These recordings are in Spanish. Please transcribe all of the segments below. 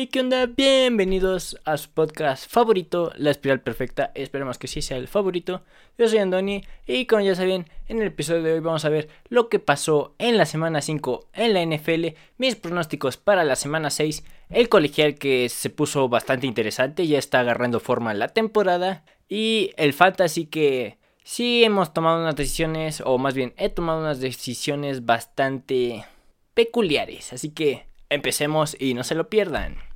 Hey, ¿qué onda? Bienvenidos a su podcast favorito, La Espiral Perfecta. Esperemos que sí sea el favorito. Yo soy Andoni y como ya saben, en el episodio de hoy vamos a ver lo que pasó en la semana 5 en la NFL, mis pronósticos para la semana 6, el colegial que se puso bastante interesante, ya está agarrando forma la temporada y el fantasy que sí hemos tomado unas decisiones, o más bien he tomado unas decisiones bastante peculiares. Así que empecemos y no se lo pierdan.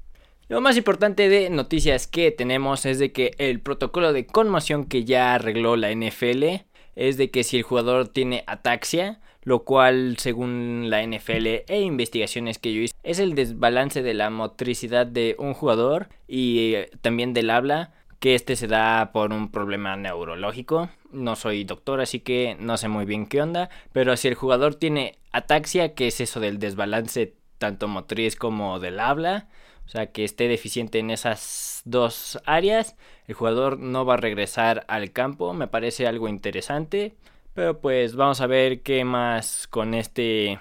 Lo más importante de noticias que tenemos es de que el protocolo de conmoción que ya arregló la NFL es de que si el jugador tiene ataxia, lo cual según la NFL e investigaciones que yo hice es el desbalance de la motricidad de un jugador y eh, también del habla, que este se da por un problema neurológico. No soy doctor, así que no sé muy bien qué onda, pero si el jugador tiene ataxia, que es eso del desbalance tanto motriz como del habla, sea que esté deficiente en esas dos áreas, el jugador no va a regresar al campo, me parece algo interesante, pero pues vamos a ver qué más con este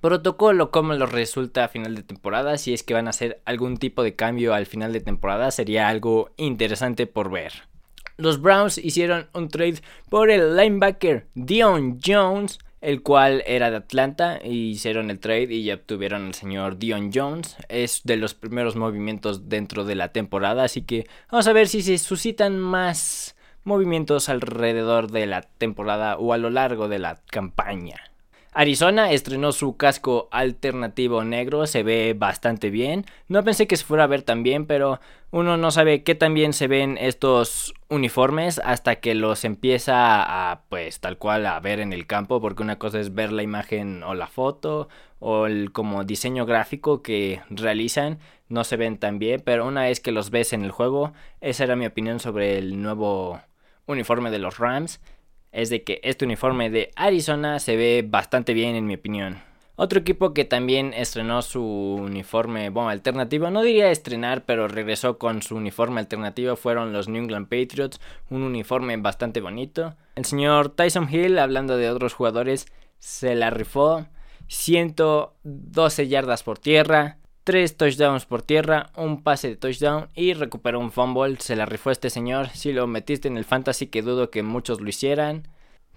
protocolo, cómo lo resulta a final de temporada, si es que van a hacer algún tipo de cambio al final de temporada, sería algo interesante por ver. Los Browns hicieron un trade por el linebacker Dion Jones, el cual era de Atlanta, y hicieron el trade y ya obtuvieron al señor Dion Jones. Es de los primeros movimientos dentro de la temporada, así que vamos a ver si se suscitan más movimientos alrededor de la temporada o a lo largo de la campaña. Arizona estrenó su casco alternativo negro, se ve bastante bien. No pensé que se fuera a ver tan bien, pero uno no sabe qué tan bien se ven estos uniformes hasta que los empieza a, pues, tal cual a ver en el campo, porque una cosa es ver la imagen o la foto o el como diseño gráfico que realizan, no se ven tan bien, pero una vez que los ves en el juego, esa era mi opinión sobre el nuevo uniforme de los Rams es de que este uniforme de Arizona se ve bastante bien en mi opinión. Otro equipo que también estrenó su uniforme, alternativo, no diría estrenar, pero regresó con su uniforme alternativo, fueron los New England Patriots, un uniforme bastante bonito. El señor Tyson Hill, hablando de otros jugadores, se la rifó, 112 yardas por tierra, 3 touchdowns por tierra, un pase de touchdown y recuperó un fumble. Se la rifó este señor. Si lo metiste en el fantasy, que dudo que muchos lo hicieran.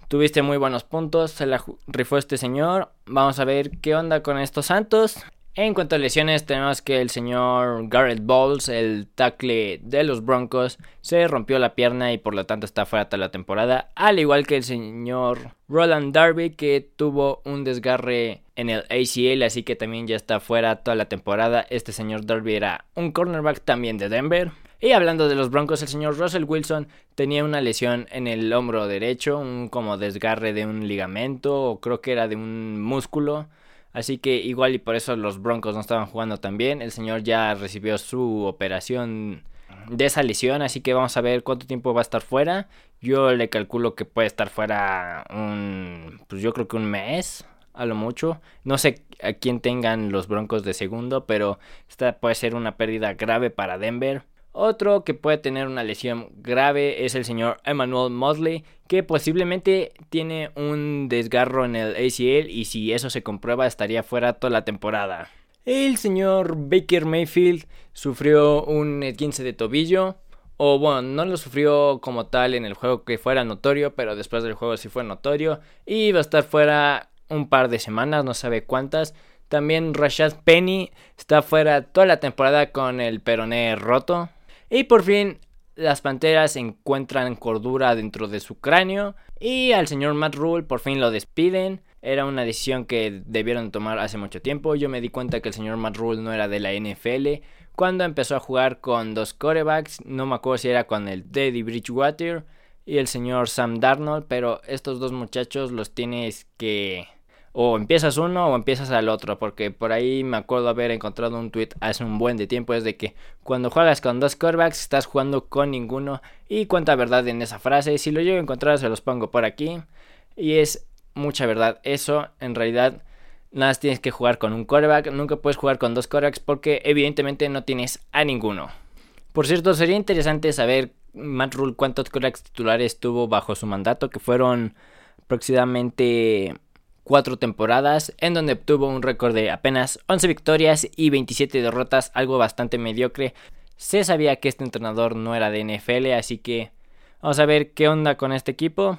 Tuviste muy buenos puntos, se la rifó este señor. Vamos a ver qué onda con estos Santos. En cuanto a lesiones, tenemos que el señor Garrett Bowles, el tackle de los Broncos, se rompió la pierna y por lo tanto está fuera toda la temporada. Al igual que el señor Roland Darby, que tuvo un desgarre en el ACL, así que también ya está fuera toda la temporada. Este señor Darby era un cornerback también de Denver. Y hablando de los Broncos, el señor Russell Wilson tenía una lesión en el hombro derecho, un como desgarre de un ligamento o creo que era de un músculo. Así que igual y por eso los Broncos no estaban jugando tan bien. El señor ya recibió su operación de esa lesión, así que vamos a ver cuánto tiempo va a estar fuera. Yo le calculo que puede estar fuera un, pues yo creo que un mes, a lo mucho. No sé a quién tengan los Broncos de segundo, pero esta puede ser una pérdida grave para Denver. Otro que puede tener una lesión grave es el señor Emmanuel Mosley, que posiblemente tiene un desgarro en el ACL y si eso se comprueba estaría fuera toda la temporada. El señor Baker Mayfield sufrió un 15 de tobillo, o bueno, no lo sufrió como tal en el juego que fuera notorio, pero después del juego sí fue notorio y va a estar fuera un par de semanas, no sabe cuántas. También Rashad Penny está fuera toda la temporada con el peroné roto. Y por fin las panteras encuentran cordura dentro de su cráneo y al señor Matt Rule por fin lo despiden. Era una decisión que debieron tomar hace mucho tiempo. Yo me di cuenta que el señor Matt Rule no era de la NFL cuando empezó a jugar con dos corebacks. No me acuerdo si era con el Teddy Bridgewater y el señor Sam Darnold, pero estos dos muchachos los tienes que o empiezas uno o empiezas al otro, porque por ahí me acuerdo haber encontrado un tweet hace un buen de tiempo, es de que cuando juegas con dos quarterbacks estás jugando con ninguno y cuánta verdad en esa frase, si lo llego a encontrar se los pongo por aquí y es mucha verdad eso, en realidad nada más tienes que jugar con un quarterback, nunca puedes jugar con dos quarterbacks porque evidentemente no tienes a ninguno. Por cierto, sería interesante saber Matt Rule cuántos quarterbacks titulares tuvo bajo su mandato, que fueron aproximadamente cuatro temporadas, en donde obtuvo un récord de apenas 11 victorias y 27 derrotas, algo bastante mediocre. Se sabía que este entrenador no era de NFL, así que vamos a ver qué onda con este equipo.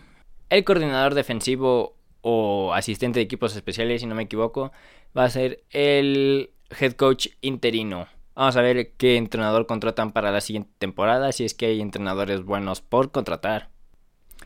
El coordinador defensivo o asistente de equipos especiales, si no me equivoco, va a ser el head coach interino. Vamos a ver qué entrenador contratan para la siguiente temporada, si es que hay entrenadores buenos por contratar.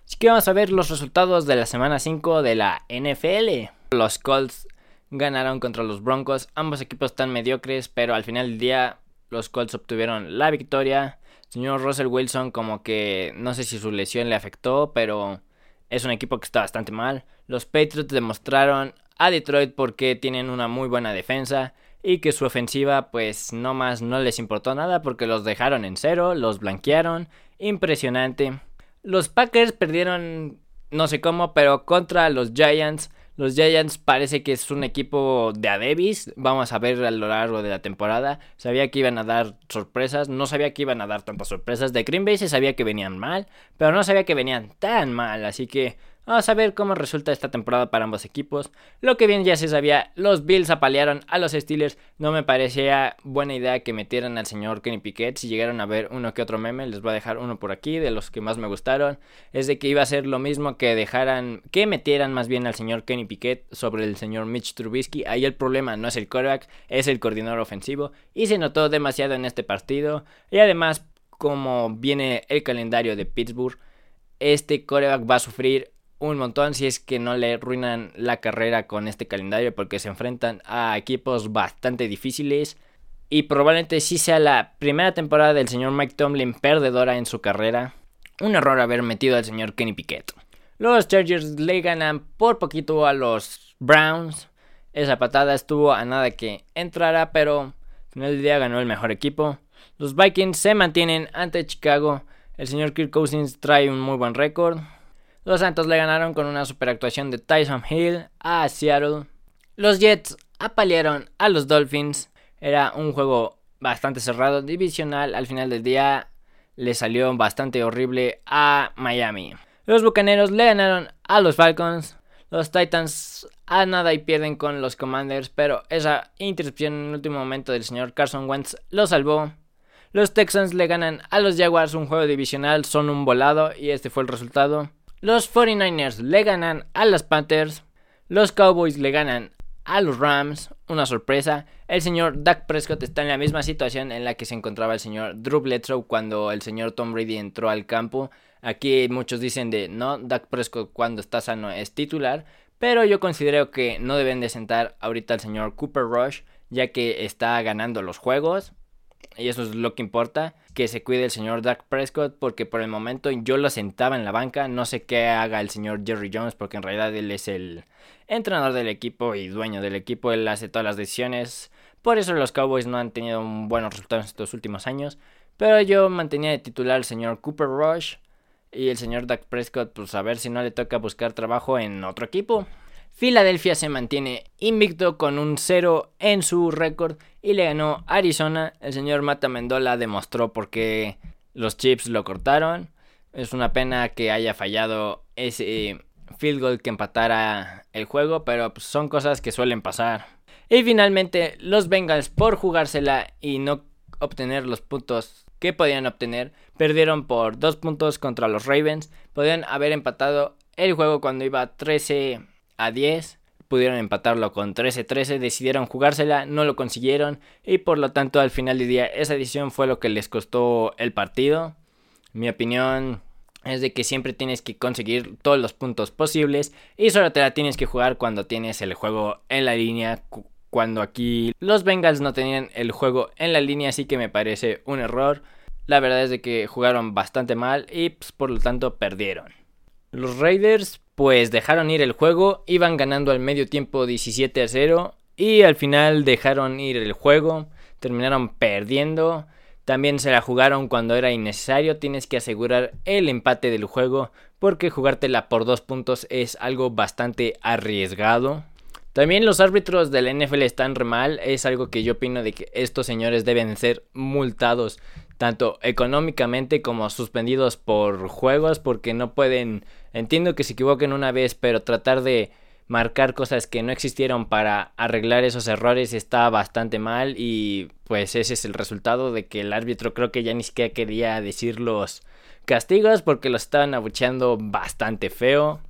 Así que vamos a ver los resultados de la semana 5 de la NFL. Los Colts ganaron contra los Broncos. Ambos equipos están mediocres, pero al final del día los Colts obtuvieron la victoria. señor Russell Wilson como que no sé si su lesión le afectó, pero es un equipo que está bastante mal. Los Patriots demostraron a Detroit porque tienen una muy buena defensa y que su ofensiva pues no más no les importó nada porque los dejaron en cero, los blanquearon. Impresionante. Los Packers perdieron, no sé cómo, pero contra los Giants. Los Giants parece que es un equipo de Adebis. Vamos a ver a lo largo de la temporada. Sabía que iban a dar sorpresas. No sabía que iban a dar tantas sorpresas. De Green Bay se sabía que venían mal. Pero no sabía que venían tan mal. Así que Vamos a ver cómo resulta esta temporada para ambos equipos. Lo que bien ya se sabía, los Bills apalearon a los Steelers. No me parecía buena idea que metieran al señor Kenny Piquet. Si llegaron a ver uno que otro meme, les voy a dejar uno por aquí de los que más me gustaron. Es de que iba a ser lo mismo que dejaran, que metieran más bien al señor Kenny Piquet sobre el señor Mitch Trubisky. Ahí el problema no es el quarterback, es el coordinador ofensivo. Y se notó demasiado en este partido. Y además, como viene el calendario de Pittsburgh, este quarterback va a sufrir un montón si es que no le arruinan la carrera con este calendario porque se enfrentan a equipos bastante difíciles y probablemente sí sea la primera temporada del señor Mike Tomlin perdedora en su carrera. Un error haber metido al señor Kenny Piquet. Los Chargers le ganan por poquito a los Browns. Esa patada estuvo a nada que entrara, pero al final del día ganó el mejor equipo. Los Vikings se mantienen ante Chicago. El señor Kirk Cousins trae un muy buen récord. Los Santos le ganaron con una superactuación de Tyson Hill a Seattle. Los Jets apalearon a los Dolphins. Era un juego bastante cerrado, divisional. Al final del día le salió bastante horrible a Miami. Los Bucaneros le ganaron a los Falcons. Los Titans a nada y pierden con los Commanders, pero esa intercepción en el último momento del señor Carson Wentz lo salvó. Los Texans le ganan a los Jaguars un juego divisional, son un volado y este fue el resultado. Los 49ers le ganan a los Panthers. Los Cowboys le ganan a los Rams. Una sorpresa. El señor Dak Prescott está en la misma situación en la que se encontraba el señor Drew Bledsoe cuando el señor Tom Brady entró al campo. Aquí muchos dicen de no, Dak Prescott cuando está sano es titular. Pero yo considero que no deben de sentar ahorita al señor Cooper Rush ya que está ganando los juegos y eso es lo que importa, que se cuide el señor Dak Prescott, porque por el momento yo lo sentaba en la banca, no sé qué haga el señor Jerry Jones, porque en realidad él es el entrenador del equipo y dueño del equipo, él hace todas las decisiones, por eso los Cowboys no han tenido buenos resultados en estos últimos años, pero yo mantenía de titular al señor Cooper Rush y el señor Dak Prescott, pues a ver si no le toca buscar trabajo en otro equipo. Filadelfia se mantiene invicto con un 0 en su récord y le ganó Arizona. El señor Mata Mendola demostró por qué los Chips lo cortaron. Es una pena que haya fallado ese field goal que empatara el juego, pero pues, son cosas que suelen pasar. Y finalmente, los Bengals, por jugársela y no obtener los puntos que podían obtener, perdieron por 2 puntos contra los Ravens. Podían haber empatado el juego cuando iba 13 a 10. Pudieron empatarlo con 13-13, decidieron jugársela, no lo consiguieron y por lo tanto al final del día esa decisión fue lo que les costó el partido. Mi opinión es de que siempre tienes que conseguir todos los puntos posibles y solo te la tienes que jugar cuando tienes el juego en la línea. Cuando aquí los Bengals no tenían el juego en la línea, así que me parece un error. La verdad es de que jugaron bastante mal y pues, por lo tanto perdieron. Los Raiders pues dejaron ir el juego, iban ganando al medio tiempo 17 a 0 y al final dejaron ir el juego, terminaron perdiendo. También se la jugaron cuando era innecesario, tienes que asegurar el empate del juego porque jugártela por dos puntos es algo bastante arriesgado. También los árbitros de la NFL están re mal, es algo que yo opino de que estos señores deben ser multados tanto económicamente como suspendidos por juegos porque no pueden, entiendo que se equivoquen una vez, pero tratar de marcar cosas que no existieron para arreglar esos errores está bastante mal y pues ese es el resultado de que el árbitro creo que ya ni siquiera quería decir los castigos porque los estaban abucheando bastante feo.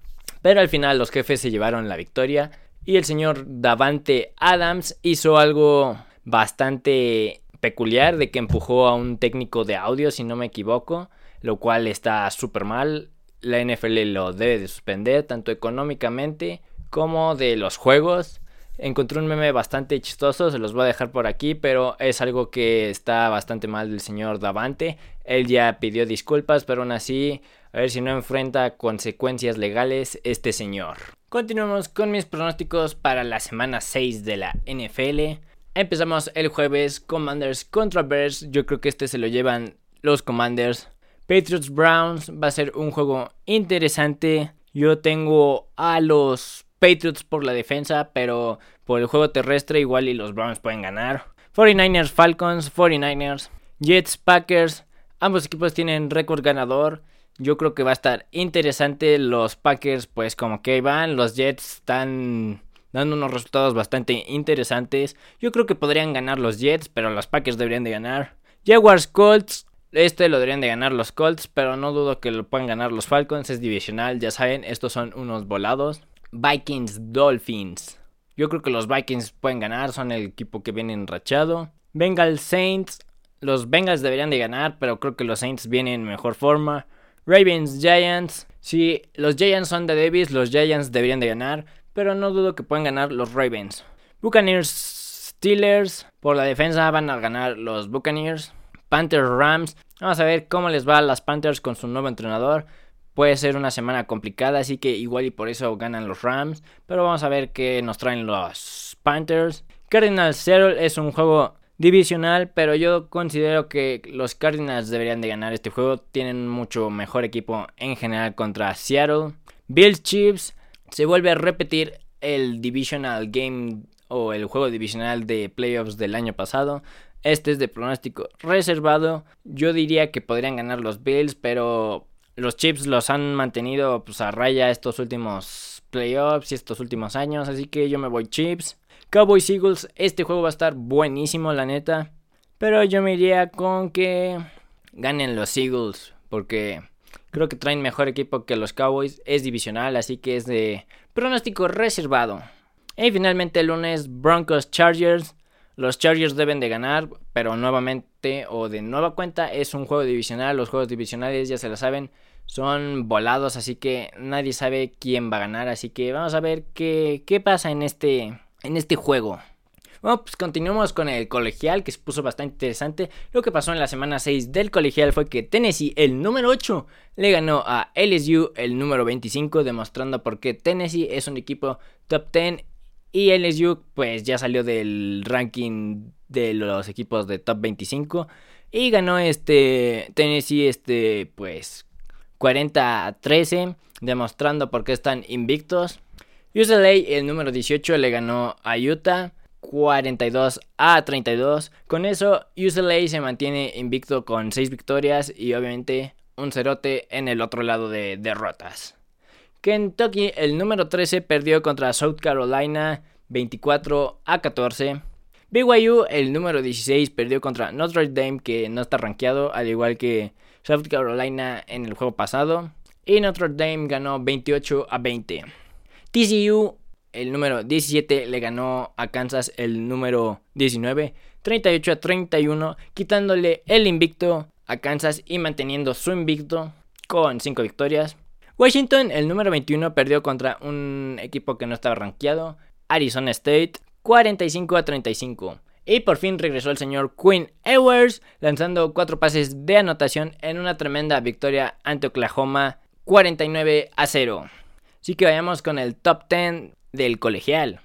Pero al final los jefes se llevaron la victoria y el señor Davante Adams hizo algo bastante peculiar de que empujó a un técnico de audio si no me equivoco, lo cual está súper mal. La NFL lo debe de suspender tanto económicamente como de los juegos. Encontré un meme bastante chistoso, se los voy a dejar por aquí, pero es algo que está bastante mal del señor Davante. Él ya pidió disculpas, pero aún así, a ver si no enfrenta consecuencias legales este señor. Continuamos con mis pronósticos para la semana 6 de la NFL. Empezamos el jueves, Commanders contra Bears. Yo creo que este se lo llevan los Commanders. Patriots Browns va a ser un juego interesante. Yo tengo a los Patriots por la defensa, pero por el juego terrestre igual y los Browns pueden ganar. 49ers Falcons, 49ers, Jets Packers, ambos equipos tienen récord ganador. Yo creo que va a estar interesante. Los Packers pues como que van, los Jets están dando unos resultados bastante interesantes. Yo creo que podrían ganar los Jets, pero los Packers deberían de ganar. Jaguars Colts, este lo deberían de ganar los Colts, pero no dudo que lo puedan ganar los Falcons, es divisional, ya saben, estos son unos volados. Vikings Dolphins. Yo creo que los Vikings pueden ganar, son el equipo que viene enrachado. Bengals Saints. Los Bengals deberían de ganar, pero creo que los Saints vienen en mejor forma. Ravens Giants. Si los Giants son de Davis, los Giants deberían de ganar, pero no dudo que puedan ganar los Ravens. Buccaneers Steelers. Por la defensa van a ganar los Buccaneers. Panthers Rams. Vamos a ver cómo les va a las Panthers con su nuevo entrenador. Puede ser una semana complicada, así que igual y por eso ganan los Rams. Pero vamos a ver qué nos traen los Panthers. Cardinals Seattle es un juego divisional, pero yo considero que los Cardinals deberían de ganar este juego. Tienen mucho mejor equipo en general contra Seattle. Bills Chiefs se vuelve a repetir el divisional game o el juego divisional de playoffs del año pasado. Este es de pronóstico reservado. Yo diría que podrían ganar los Bills, pero los Chips los han mantenido pues, a raya estos últimos playoffs y estos últimos años. Así que yo me voy Chips. Cowboys Eagles, este juego va a estar buenísimo, la neta. Pero yo me iría con que ganen los Eagles. Porque creo que traen mejor equipo que los Cowboys. Es divisional, así que es de pronóstico reservado. Y finalmente el lunes, Broncos Chargers. Los Chargers deben de ganar, pero nuevamente o de nueva cuenta es un juego divisional. Los juegos divisionales ya se lo saben, son volados, así que nadie sabe quién va a ganar. Así que vamos a ver qué, qué pasa en este, en este juego. Bueno, pues continuamos con el colegial que se puso bastante interesante. Lo que pasó en la semana 6 del colegial fue que Tennessee, el número 8, le ganó a LSU, el número 25, demostrando por qué Tennessee es un equipo top 10 y LSU pues ya salió del ranking de los equipos de top 25 y ganó este Tennessee este pues 40 a 13 demostrando por qué están invictos. UCLA el número 18 le ganó a Utah 42 a 32. Con eso UCLA se mantiene invicto con 6 victorias y obviamente un cerote en el otro lado de derrotas. Kentucky, el número 13, perdió contra South Carolina 24 a 14. BYU, el número 16, perdió contra Notre Dame, que no está rankeado, al igual que South Carolina en el juego pasado. Y Notre Dame ganó 28 a 20. TCU, el número 17, le ganó a Kansas el número 19, 38 a 31, quitándole el invicto a Kansas y manteniendo su invicto con 5 victorias. Washington, el número 21, perdió contra un equipo que no estaba rankeado, Arizona State, 45 a 35. Y por fin regresó el señor Quinn Ewers, lanzando cuatro pases de anotación en una tremenda victoria ante Oklahoma, 49 a 0. Así que vayamos con el top 10 del colegial.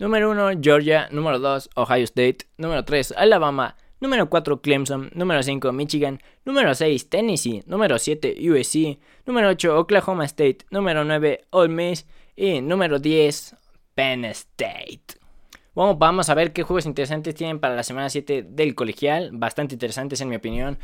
Número 1, Georgia. Número 2, Ohio State. Número 3, Alabama. Número 4, Clemson. Número 5, Michigan. Número 6, Tennessee. Número 7, USC. Número 8, Oklahoma State. Número 9, Ole Miss. Y número 10, Penn State. Bueno, vamos a ver qué juegos interesantes tienen para la semana 7 del colegial. Bastante interesantes en mi opinión.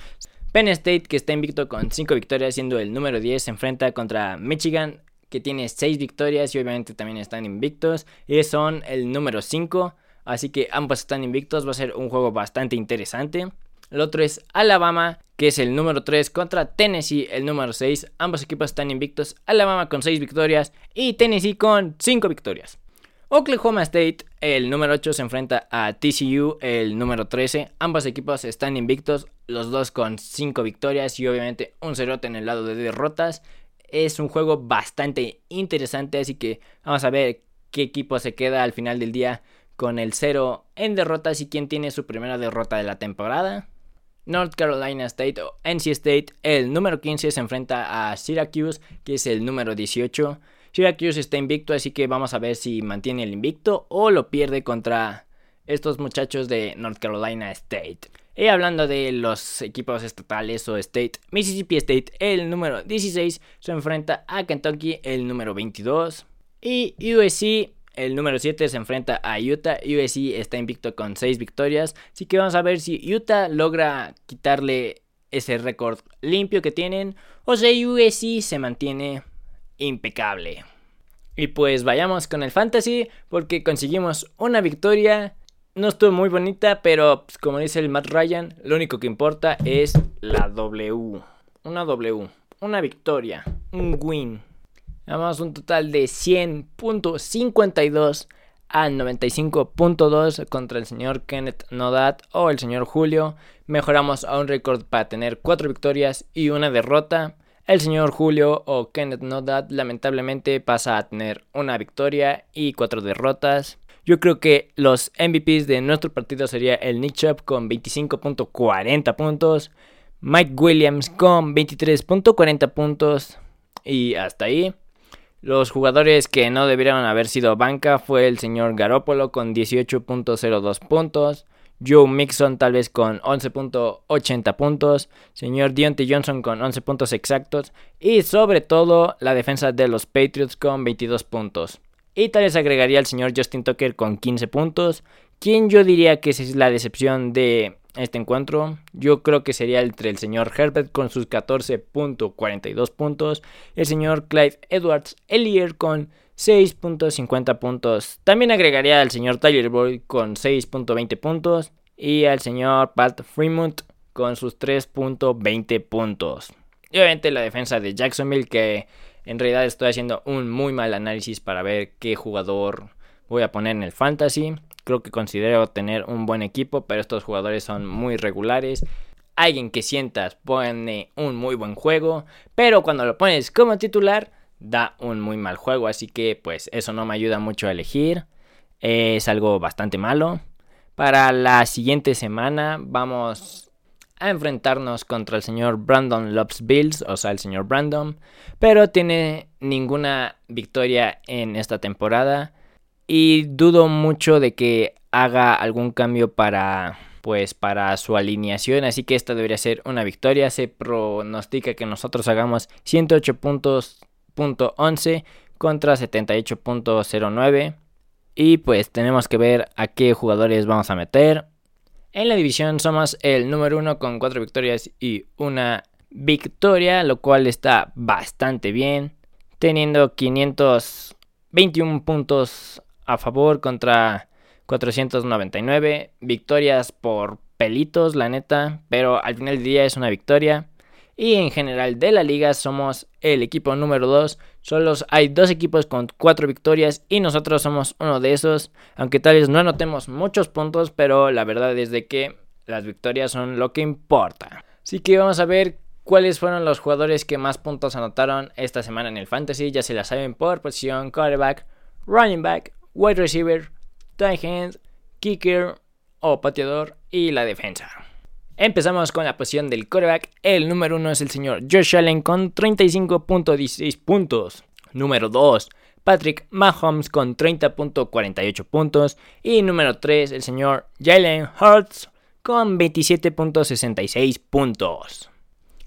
Penn State, que está invicto con 5 victorias, siendo el número 10, se enfrenta contra Michigan, que tiene 6 victorias y obviamente también están invictos. Y son el número 5. Así que ambos están invictos. Va a ser un juego bastante interesante. El otro es Alabama, que es el número 3 contra Tennessee, el número 6. Ambos equipos están invictos. Alabama con 6 victorias y Tennessee con 5 victorias. Oklahoma State, el número 8, se enfrenta a TCU, el número 13. Ambos equipos están invictos, los dos con 5 victorias y obviamente un cerote en el lado de derrotas. Es un juego bastante interesante, así que vamos a ver qué equipo se queda al final del día con el 0 en derrotas y quién tiene su primera derrota de la temporada. North Carolina State o NC State, el número 15 se enfrenta a Syracuse, que es el número 18. Syracuse está invicto, así que vamos a ver si mantiene el invicto o lo pierde contra estos muchachos de North Carolina State. Y hablando de los equipos estatales o state, Mississippi State, el número 16, se enfrenta a Kentucky, el número 22. Y USC, el número 7, se enfrenta a Utah. USC está invicto con 6 victorias. Así que vamos a ver si Utah logra quitarle ese récord limpio que tienen. O si USC se mantiene impecable. Y pues vayamos con el fantasy porque conseguimos una victoria. No estuvo muy bonita, pero pues, como dice el Matt Ryan, lo único que importa es la W. Una W, una victoria, un win. Vamos un total de 100.52 a 95.2 contra el señor Kenneth Nodat o el señor Julio. Mejoramos a un récord para tener 4 victorias y una derrota. El señor Julio o Kenneth Nodat lamentablemente pasa a tener una victoria y cuatro derrotas. Yo creo que los MVPs de nuestro partido sería el Nick Chubb con 25.40 puntos, Mike Williams con 23.40 puntos y hasta ahí. Los jugadores que no debieron haber sido banca fue el señor Garoppolo con 18.02 puntos, Joe Mixon tal vez con 11.80 puntos, señor Deontay Johnson con 11 puntos exactos y sobre todo la defensa de los Patriots con 22 puntos. Y tal vez agregaría al señor Justin Tucker con 15 puntos, quien yo diría que es la decepción de este encuentro. Yo creo que sería entre el señor Herbert con sus 14.42 puntos, el señor Clyde Edwards Ellier con 6.50 puntos. También agregaría al señor Tyler Boyd con 6.20 puntos y al señor Pat Fremont con sus 3.20 puntos. Y obviamente la defensa de Jacksonville que en realidad estoy haciendo un muy mal análisis para ver qué jugador voy a poner en el fantasy. Creo que considero tener un buen equipo, pero estos jugadores son muy regulares. Alguien que sientas pone un muy buen juego, pero cuando lo pones como titular da un muy mal juego, así que pues eso no me ayuda mucho a elegir. Es algo bastante malo. Para la siguiente semana vamos a enfrentarnos contra el señor Brandon Loves Bills, o sea, el señor Brandon, pero tiene ninguna victoria en esta temporada y dudo mucho de que haga algún cambio para pues para su alineación, así que esta debería ser una victoria. Se pronostica que nosotros hagamos 108 puntos .11 contra 78.09 y pues tenemos que ver a qué jugadores vamos a meter. En la división somos el número 1 con 4 victorias y una victoria, lo cual está bastante bien, teniendo 521 puntos a favor contra 499 victorias por pelitos, la neta, pero al final del día es una victoria y en general de la liga somos el equipo número 2. Solo hay dos equipos con 4 victorias y nosotros somos uno de esos. Aunque tal vez no anotemos muchos puntos, pero la verdad es de que las victorias son lo que importa. Así que vamos a ver cuáles fueron los jugadores que más puntos anotaron esta semana en el fantasy. Ya se la saben por posición, quarterback, running back, wide receiver, tight end, kicker o pateador y la defensa. Empezamos con la posición del coreback. El número uno es el señor Josh Allen con 35.16 puntos. Número 2, Patrick Mahomes con 30.48 puntos. Y número 3, el señor Jalen Hurts con 27.66 puntos.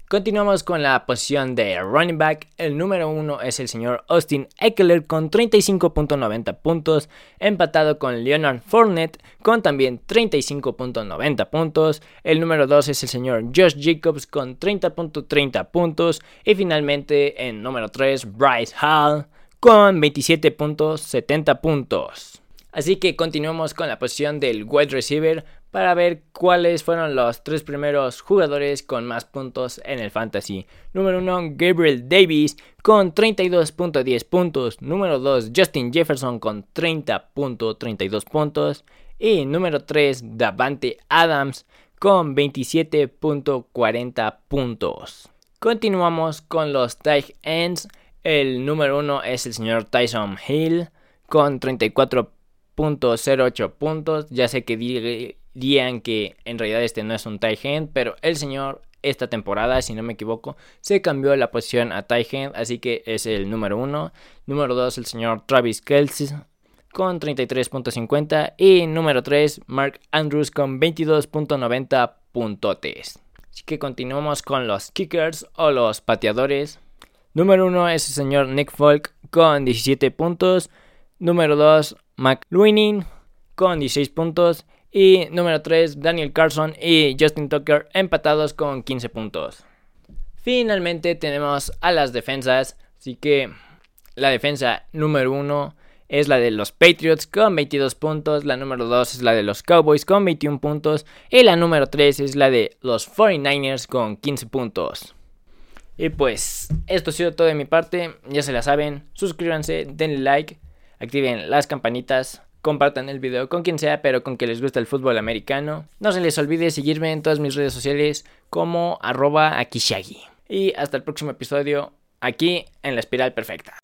Continuamos con la posición de running back. El número uno es el señor Austin Eckler con 35.90 puntos, empatado con Leonard Fournette con también 35.90 puntos. El número dos es el señor Josh Jacobs con 30.30 puntos. Y finalmente en número 3, Bryce Hall con 27.70 puntos. Así que continuamos con la posición del wide receiver para ver cuáles fueron los tres primeros jugadores con más puntos en el fantasy. Número 1, Gabriel Davis con 32.10 puntos. Número 2, Justin Jefferson con 30.32 puntos. Y número 3, Davante Adams con 27.40 puntos. Continuamos con los tight ends. El número 1 es el señor Tyson Hill con 34.08 puntos. Ya sé que dirían que en realidad este no es un tight end, pero el señor esta temporada, si no me equivoco, se cambió la posición a tight end, así que es el número uno. Número 2, el señor Travis Kelsey con 33.50 y número 3, Mark Andrews con 22.90 puntotes. Así que continuamos con los kickers o los pateadores. Número 1 es el señor Nick Folk con 17 puntos. Número 2, McLuining con 16 puntos. Y número 3, Daniel Carson y Justin Tucker empatados con 15 puntos. Finalmente tenemos a las defensas. Así que la defensa número 1 es la de los Patriots con 22 puntos. La número 2 es la de los Cowboys con 21 puntos. Y la número 3 es la de los 49ers con 15 puntos. Y pues esto ha sido todo de mi parte. Ya se la saben. Suscríbanse, denle like, activen las campanitas compartan el video con quien sea, pero con que les guste el fútbol americano. No se les olvide seguirme en todas mis redes sociales como arroba akishagi. Y hasta el próximo episodio aquí en la espiral perfecta.